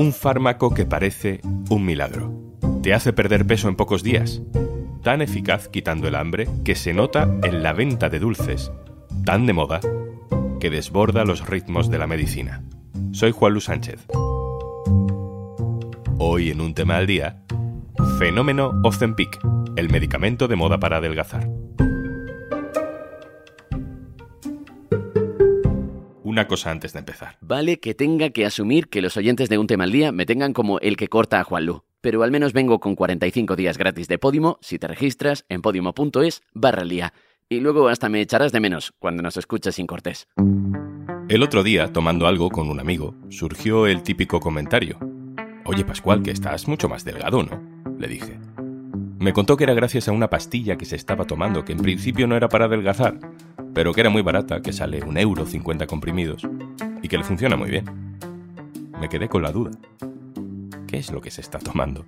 Un fármaco que parece un milagro. Te hace perder peso en pocos días. Tan eficaz quitando el hambre que se nota en la venta de dulces. Tan de moda que desborda los ritmos de la medicina. Soy Juan Luis Sánchez. Hoy en un tema al día, fenómeno Ozempic, el medicamento de moda para adelgazar. Una cosa antes de empezar. Vale que tenga que asumir que los oyentes de un tema al día me tengan como el que corta a Juanlu. Pero al menos vengo con 45 días gratis de Podimo si te registras en podimo.es barra lía. Y luego hasta me echarás de menos cuando nos escuches sin cortés. El otro día, tomando algo con un amigo, surgió el típico comentario. Oye Pascual, que estás mucho más delgado, ¿no? Le dije. Me contó que era gracias a una pastilla que se estaba tomando, que en principio no era para adelgazar, pero que era muy barata, que sale un euro 50 comprimidos, y que le funciona muy bien. Me quedé con la duda. ¿Qué es lo que se está tomando?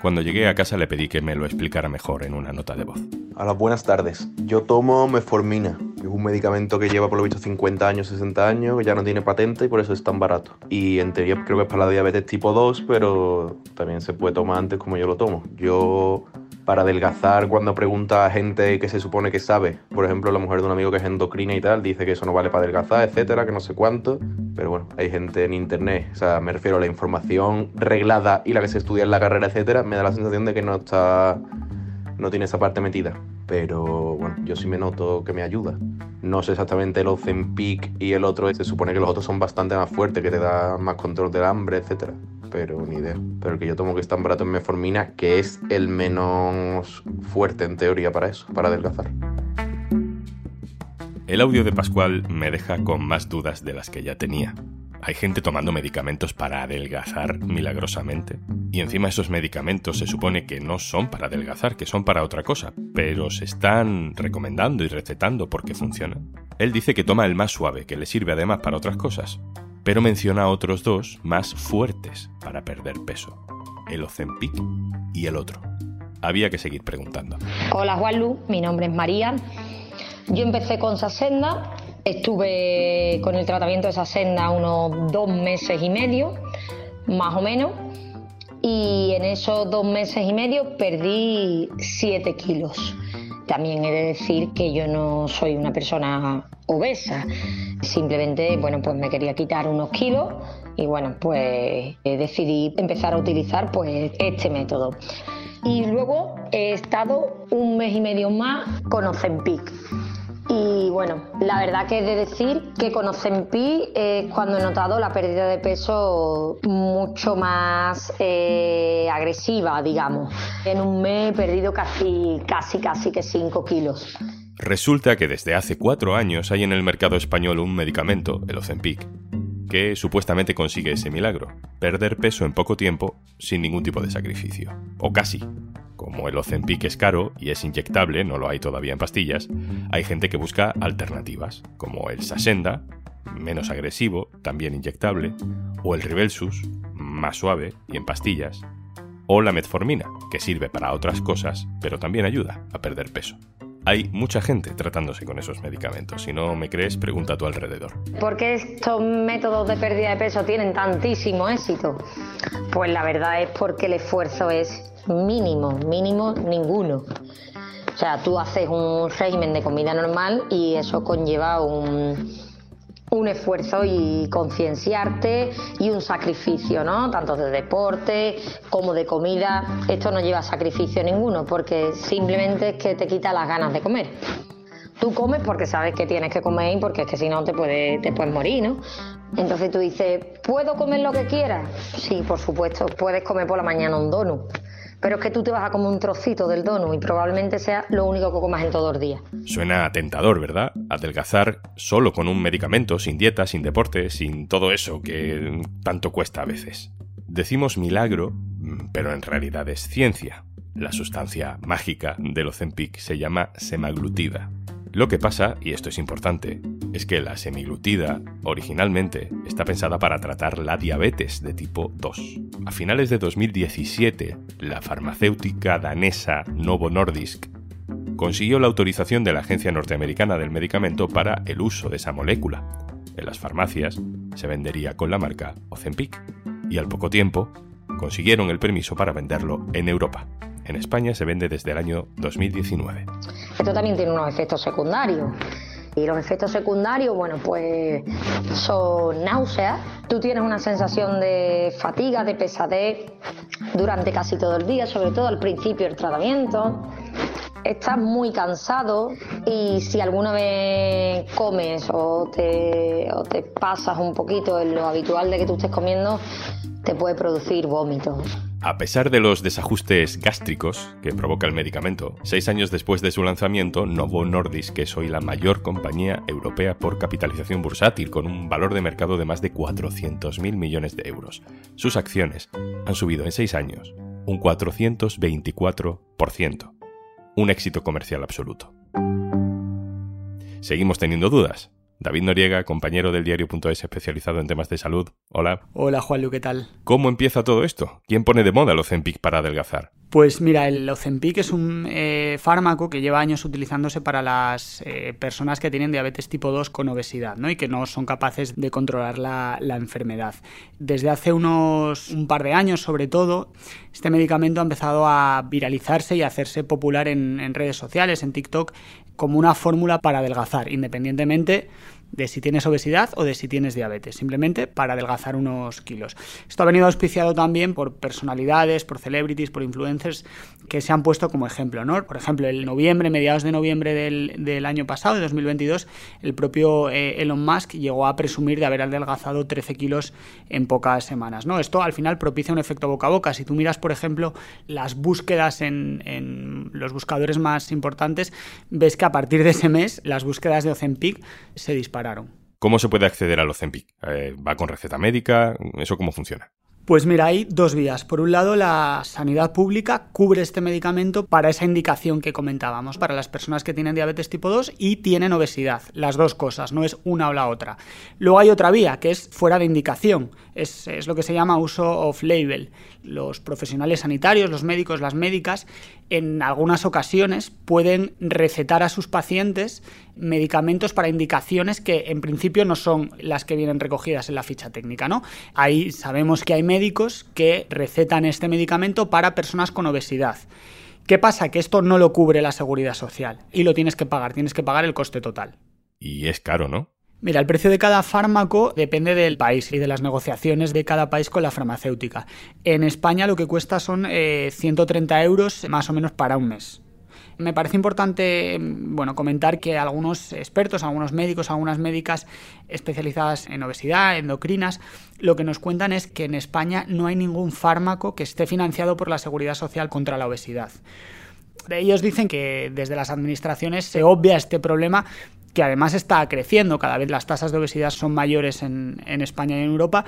Cuando llegué a casa le pedí que me lo explicara mejor en una nota de voz. A las buenas tardes. Yo tomo meformina. Es un medicamento que lleva por lo visto 50 años, 60 años, que ya no tiene patente y por eso es tan barato. Y en teoría creo que es para la diabetes tipo 2, pero también se puede tomar antes como yo lo tomo. Yo para adelgazar cuando pregunta a gente que se supone que sabe. Por ejemplo, la mujer de un amigo que es endocrina y tal, dice que eso no vale para adelgazar, etcétera, que no sé cuánto. Pero bueno, hay gente en internet, o sea, me refiero a la información reglada y la que se estudia en la carrera, etcétera, me da la sensación de que no está no tiene esa parte metida. Pero bueno, yo sí me noto que me ayuda. No sé exactamente el Ozempic y el otro, se supone que los otros son bastante más fuertes, que te da más control del hambre, etcétera pero ni idea. Pero que yo tomo que es tan barato en meformina, que es el menos fuerte en teoría para eso, para adelgazar. El audio de Pascual me deja con más dudas de las que ya tenía. Hay gente tomando medicamentos para adelgazar milagrosamente. Y encima esos medicamentos se supone que no son para adelgazar, que son para otra cosa, pero se están recomendando y recetando porque funcionan. Él dice que toma el más suave, que le sirve además para otras cosas pero menciona otros dos más fuertes para perder peso, el Ozempic y el otro. Había que seguir preguntando. Hola Juanlu, mi nombre es María. Yo empecé con Sasenda, estuve con el tratamiento de Sasenda unos dos meses y medio, más o menos, y en esos dos meses y medio perdí siete kilos. También he de decir que yo no soy una persona obesa. Simplemente, bueno, pues me quería quitar unos kilos y bueno, pues decidí empezar a utilizar pues este método. Y luego he estado un mes y medio más con Ozempic. Y bueno, la verdad que he de decir que con Ozempic es cuando he notado la pérdida de peso mucho más eh, agresiva, digamos. En un mes he perdido casi, casi, casi que 5 kilos. Resulta que desde hace cuatro años hay en el mercado español un medicamento, el Ozempic, que supuestamente consigue ese milagro, perder peso en poco tiempo sin ningún tipo de sacrificio, o casi. Como el Ozempic es caro y es inyectable, no lo hay todavía en pastillas, hay gente que busca alternativas, como el Sasenda, menos agresivo, también inyectable, o el Ribelsus, más suave y en pastillas, o la metformina, que sirve para otras cosas, pero también ayuda a perder peso. Hay mucha gente tratándose con esos medicamentos. Si no me crees, pregunta a tu alrededor. ¿Por qué estos métodos de pérdida de peso tienen tantísimo éxito? Pues la verdad es porque el esfuerzo es mínimo, mínimo ninguno. O sea, tú haces un régimen de comida normal y eso conlleva un, un esfuerzo y concienciarte y un sacrificio, ¿no? Tanto de deporte como de comida. Esto no lleva sacrificio ninguno porque simplemente es que te quita las ganas de comer. Tú comes porque sabes que tienes que comer y porque es que si no te, puede, te puedes morir, ¿no? Entonces tú dices, ¿puedo comer lo que quieras? Sí, por supuesto, puedes comer por la mañana un donut pero es que tú te vas a comer un trocito del donut y probablemente sea lo único que comas en todo el día. Suena tentador, ¿verdad? Adelgazar solo con un medicamento, sin dieta, sin deporte, sin todo eso que tanto cuesta a veces. Decimos milagro, pero en realidad es ciencia. La sustancia mágica del Ozempic se llama semaglutida. Lo que pasa, y esto es importante, es que la semiglutida originalmente está pensada para tratar la diabetes de tipo 2. A finales de 2017, la farmacéutica danesa Novo Nordisk consiguió la autorización de la Agencia Norteamericana del Medicamento para el uso de esa molécula. En las farmacias se vendería con la marca Ozempic. y al poco tiempo consiguieron el permiso para venderlo en Europa. En España se vende desde el año 2019. Esto también tiene unos efectos secundarios. Y los efectos secundarios, bueno, pues son náuseas. Tú tienes una sensación de fatiga, de pesadez durante casi todo el día, sobre todo al principio del tratamiento. Estás muy cansado y si alguna vez comes o te, o te pasas un poquito en lo habitual de que tú estés comiendo, te puede producir vómitos. A pesar de los desajustes gástricos que provoca el medicamento, seis años después de su lanzamiento, Novo Nordisk es hoy la mayor compañía europea por capitalización bursátil, con un valor de mercado de más de 400.000 millones de euros. Sus acciones han subido en seis años un 424%. Un éxito comercial absoluto. Seguimos teniendo dudas. David Noriega, compañero del diario.es especializado en temas de salud. Hola. Hola Juanlu, ¿qué tal? ¿Cómo empieza todo esto? ¿Quién pone de moda el Ozempic para adelgazar? Pues mira, el Ozempic es un eh, fármaco que lleva años utilizándose para las eh, personas que tienen diabetes tipo 2 con obesidad ¿no? y que no son capaces de controlar la, la, enfermedad. Desde hace unos un par de años, sobre todo, este medicamento ha empezado a viralizarse y a hacerse popular en, en redes sociales, en TikTok, como una fórmula para adelgazar, independientemente de si tienes obesidad o de si tienes diabetes, simplemente para adelgazar unos kilos. Esto ha venido auspiciado también por personalidades, por celebrities, por influencers que se han puesto como ejemplo. ¿no? Por ejemplo, en noviembre, mediados de noviembre del, del año pasado, de 2022, el propio eh, Elon Musk llegó a presumir de haber adelgazado 13 kilos en pocas semanas. ¿no? Esto al final propicia un efecto boca a boca. Si tú miras, por ejemplo, las búsquedas en, en los buscadores más importantes, ves que a partir de ese mes las búsquedas de Ozempic se disparan ¿Cómo se puede acceder al Ozempic? Eh, ¿Va con receta médica? ¿Eso cómo funciona? Pues mira, hay dos vías. Por un lado, la sanidad pública cubre este medicamento para esa indicación que comentábamos, para las personas que tienen diabetes tipo 2 y tienen obesidad. Las dos cosas, no es una o la otra. Luego hay otra vía, que es fuera de indicación. Es, es lo que se llama uso off-label. Los profesionales sanitarios, los médicos, las médicas, en algunas ocasiones pueden recetar a sus pacientes medicamentos para indicaciones que en principio no son las que vienen recogidas en la ficha técnica, ¿no? Ahí sabemos que hay médicos que recetan este medicamento para personas con obesidad. ¿Qué pasa? Que esto no lo cubre la seguridad social y lo tienes que pagar, tienes que pagar el coste total. Y es caro, ¿no? Mira, el precio de cada fármaco depende del país y de las negociaciones de cada país con la farmacéutica. En España lo que cuesta son eh, 130 euros más o menos para un mes. Me parece importante bueno, comentar que algunos expertos, algunos médicos, algunas médicas especializadas en obesidad, endocrinas, lo que nos cuentan es que en España no hay ningún fármaco que esté financiado por la Seguridad Social contra la obesidad. Ellos dicen que desde las administraciones se obvia este problema que además está creciendo, cada vez las tasas de obesidad son mayores en, España y en Europa,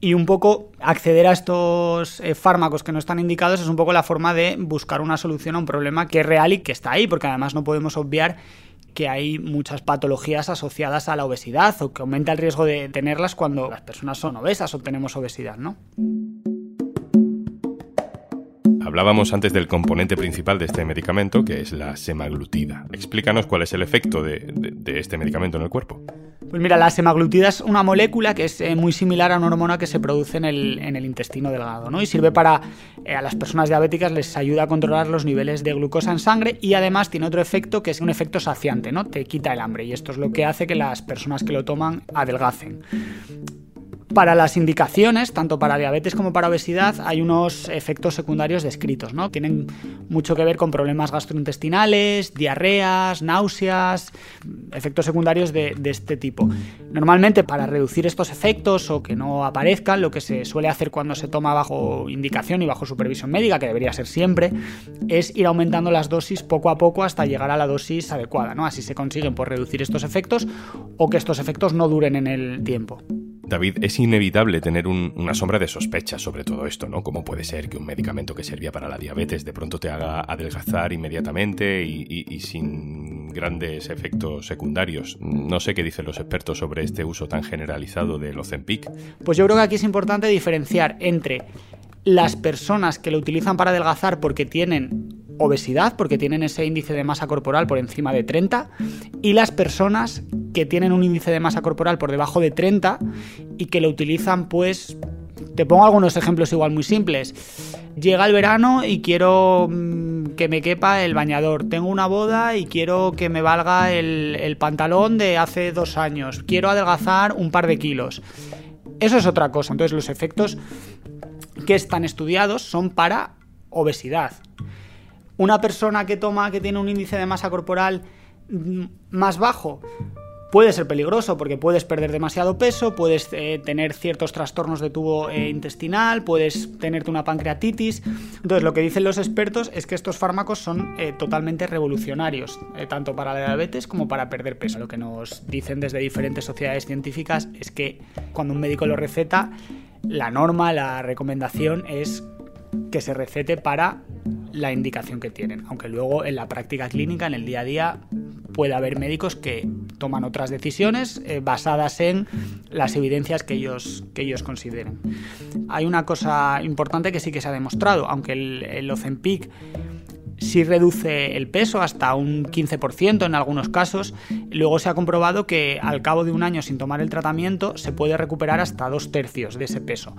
y un poco acceder a estos eh, fármacos que no están indicados es un poco la forma de buscar una solución a un problema que es real y que está ahí, porque además no podemos obviar que hay muchas patologías asociadas a la obesidad o que aumenta el riesgo de tenerlas cuando las personas son obesas o tenemos obesidad, ¿no? Hablábamos antes del componente principal de este medicamento, que es la semaglutida. Explícanos cuál es el efecto de, este medicamento en el cuerpo. Pues mira, la semaglutida es una molécula que es eh, muy similar a una hormona que se produce en el, en el intestino delgado, ¿no? Y sirve para, eh, a las personas diabéticas les ayuda a controlar los niveles de glucosa en sangre y además tiene otro efecto que es un efecto saciante, ¿no? Te quita el hambre y esto es lo que hace que las personas que lo toman adelgacen. Para las indicaciones, tanto para diabetes como para obesidad, hay unos efectos secundarios descritos, ¿no? Tienen mucho que ver con problemas gastrointestinales, diarreas, náuseas, efectos secundarios de, este tipo. Normalmente, para reducir estos efectos o que no aparezcan, lo que se suele hacer cuando se toma bajo indicación y bajo supervisión médica, que debería ser siempre, es ir aumentando las dosis poco a poco hasta llegar a la dosis adecuada, ¿no? Así se consiguen por reducir estos efectos o que estos efectos no duren en el tiempo. David, es inevitable tener un, una sombra de sospecha sobre todo esto, ¿no? ¿Cómo puede ser que un medicamento que servía para la diabetes de pronto te haga adelgazar inmediatamente y, sin grandes efectos secundarios? No sé qué dicen los expertos sobre este uso tan generalizado del Ozempic. Pues yo creo que aquí es importante diferenciar entre las personas que lo utilizan para adelgazar porque tienen obesidad, porque tienen ese índice de masa corporal por encima de 30, y las personas que tienen un índice de masa corporal por debajo de 30 y que lo utilizan pues Te pongo algunos ejemplos igual muy simples. Llega el verano y quiero mm, que me quepa el bañador. Tengo una boda y quiero que me valga el, el pantalón de hace dos años. Quiero adelgazar un par de kilos. Eso es otra cosa. Entonces los efectos que están estudiados son para obesidad. Una persona que toma, que tiene un índice de masa corporal mm, más bajo, puede ser peligroso porque puedes perder demasiado peso, puedes eh, tener ciertos trastornos de tubo eh, intestinal, puedes tenerte una pancreatitis. Entonces, lo que dicen los expertos es que estos fármacos son eh, totalmente revolucionarios, tanto para la diabetes como para perder peso. Lo que nos dicen desde diferentes sociedades científicas es que cuando un médico lo receta, la norma, la recomendación es que se recete para la indicación que tienen, aunque luego en la práctica clínica, en el día a día, puede haber médicos que toman otras decisiones eh, basadas en las evidencias que ellos, que ellos consideren. Hay una cosa importante que sí que se ha demostrado, aunque el, el Ozempic sí reduce el peso hasta un 15% en algunos casos. Luego se ha comprobado que al cabo de un año sin tomar el tratamiento se puede recuperar hasta dos tercios de ese peso.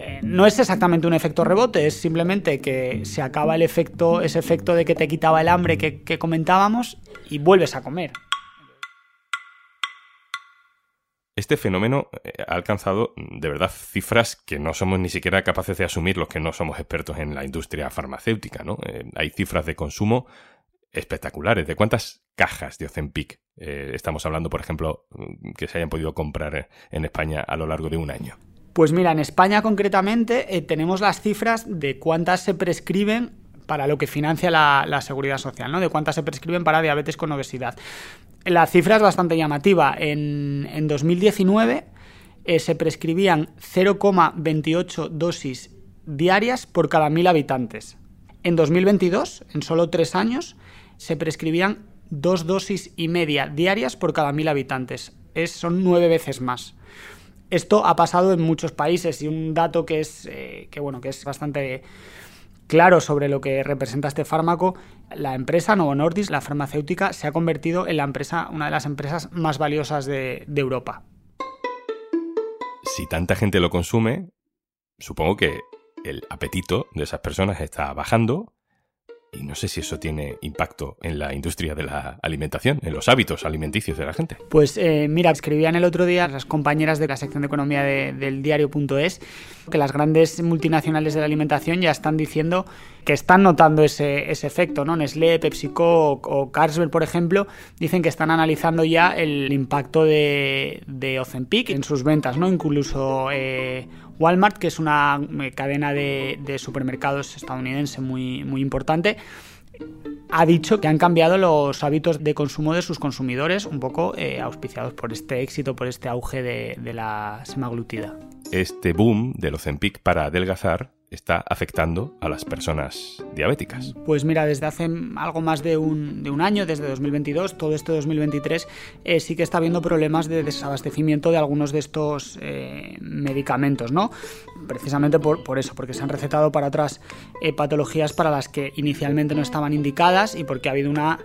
Eh, no es exactamente un efecto rebote, es simplemente que se acaba el efecto, ese efecto de que te quitaba el hambre que comentábamos y vuelves a comer. Este fenómeno eh, ha alcanzado de verdad cifras que no somos ni siquiera capaces de asumir los que no somos expertos en la industria farmacéutica, ¿no? Eh, hay cifras de consumo espectaculares. ¿De cuántas cajas de Ozempic eh, estamos hablando, por ejemplo, que se hayan podido comprar en España a lo largo de un año? Pues mira, en España concretamente tenemos las cifras de cuántas se prescriben para lo que financia la, la, seguridad social, ¿no? De cuántas se prescriben para diabetes con obesidad. La cifra es bastante llamativa. En, 2019 eh, se prescribían 0,28 dosis diarias por cada mil habitantes. En 2022, en solo tres años, se prescribían dos dosis y media diarias por cada mil habitantes. Es, son nueve veces más. Esto ha pasado en muchos países y un dato que es, eh, que, bueno, que es bastante claro sobre lo que representa este fármaco, la empresa Novo Nordisk, la farmacéutica, se ha convertido en la empresa, una de las empresas más valiosas de Europa. Si tanta gente lo consume, supongo que el apetito de esas personas está bajando y no sé si eso tiene impacto en la industria de la alimentación, en los hábitos alimenticios de la gente. Pues eh, mira, escribían el otro día las compañeras de la sección de economía del diario.es que las grandes multinacionales de la alimentación ya están diciendo que están notando ese, efecto, ¿no? Nestlé, PepsiCo o, Carlsberg, por ejemplo, dicen que están analizando ya el impacto de, de Ozempic en sus ventas, ¿no? Incluso eh, Walmart, que es una eh, cadena de, supermercados estadounidense muy, importante, ha dicho que han cambiado los hábitos de consumo de sus consumidores, un poco eh, auspiciados por este éxito, por este auge de, de la semaglutida. Este boom del Ozempic para adelgazar está afectando a las personas diabéticas? Pues mira, desde hace algo más de un, de un año, desde 2022, todo este 2023, eh, sí que está habiendo problemas de desabastecimiento de algunos de estos eh, medicamentos, ¿no? Precisamente por, por, eso, porque se han recetado para otras eh, patologías para las que inicialmente no estaban indicadas y porque ha habido una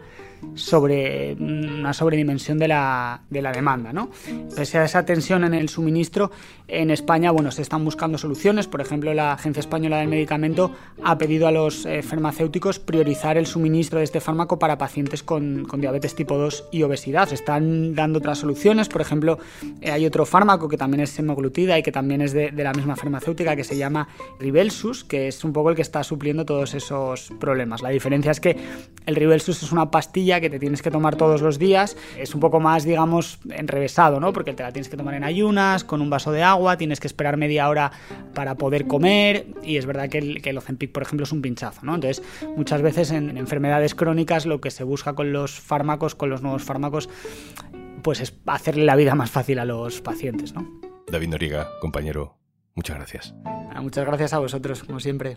sobre una sobredimensión de la, de la demanda. ¿no? Pese a esa tensión en el suministro, en España bueno, se están buscando soluciones. Por ejemplo, la Agencia Española del Medicamento ha pedido a los eh, farmacéuticos priorizar el suministro de este fármaco para pacientes con, con, diabetes tipo 2 y obesidad. Se están dando otras soluciones. Por ejemplo, eh, hay otro fármaco que también es semaglutida y que también es de, de la misma farmacéutica que se llama Ribelsus, que es un poco el que está supliendo todos esos problemas. La diferencia es que el Ribelsus es una pastilla que te tienes que tomar todos los días. Es un poco más, digamos, enrevesado, ¿no? Porque te la tienes que tomar en ayunas, con un vaso de agua, tienes que esperar media hora para poder comer. Y es verdad que el, que el Ozempic, por ejemplo, es un pinchazo, ¿no? Entonces, muchas veces en, enfermedades crónicas lo que se busca con los fármacos, con los nuevos fármacos, pues es hacerle la vida más fácil a los pacientes, ¿no? David Noriega, compañero, muchas gracias. Muchas gracias a vosotros, como siempre.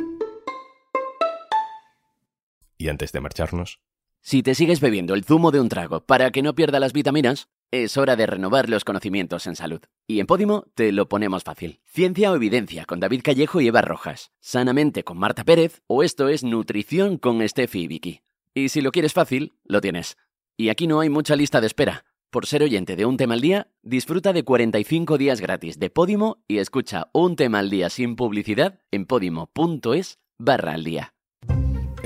Y antes de marcharnos, si te sigues bebiendo el zumo de un trago para que no pierda las vitaminas, es hora de renovar los conocimientos en salud. Y en Podimo te lo ponemos fácil. Ciencia o evidencia con David Callejo y Eva Rojas. Sanamente con Marta Pérez o esto es Nutrición con Steffi y Vicky. Y si lo quieres fácil, lo tienes. Y aquí no hay mucha lista de espera Por ser oyente de Un Tema al Día, disfruta de 45 días gratis de Podimo y escucha Un Tema al Día sin publicidad en podimo.es barra al día.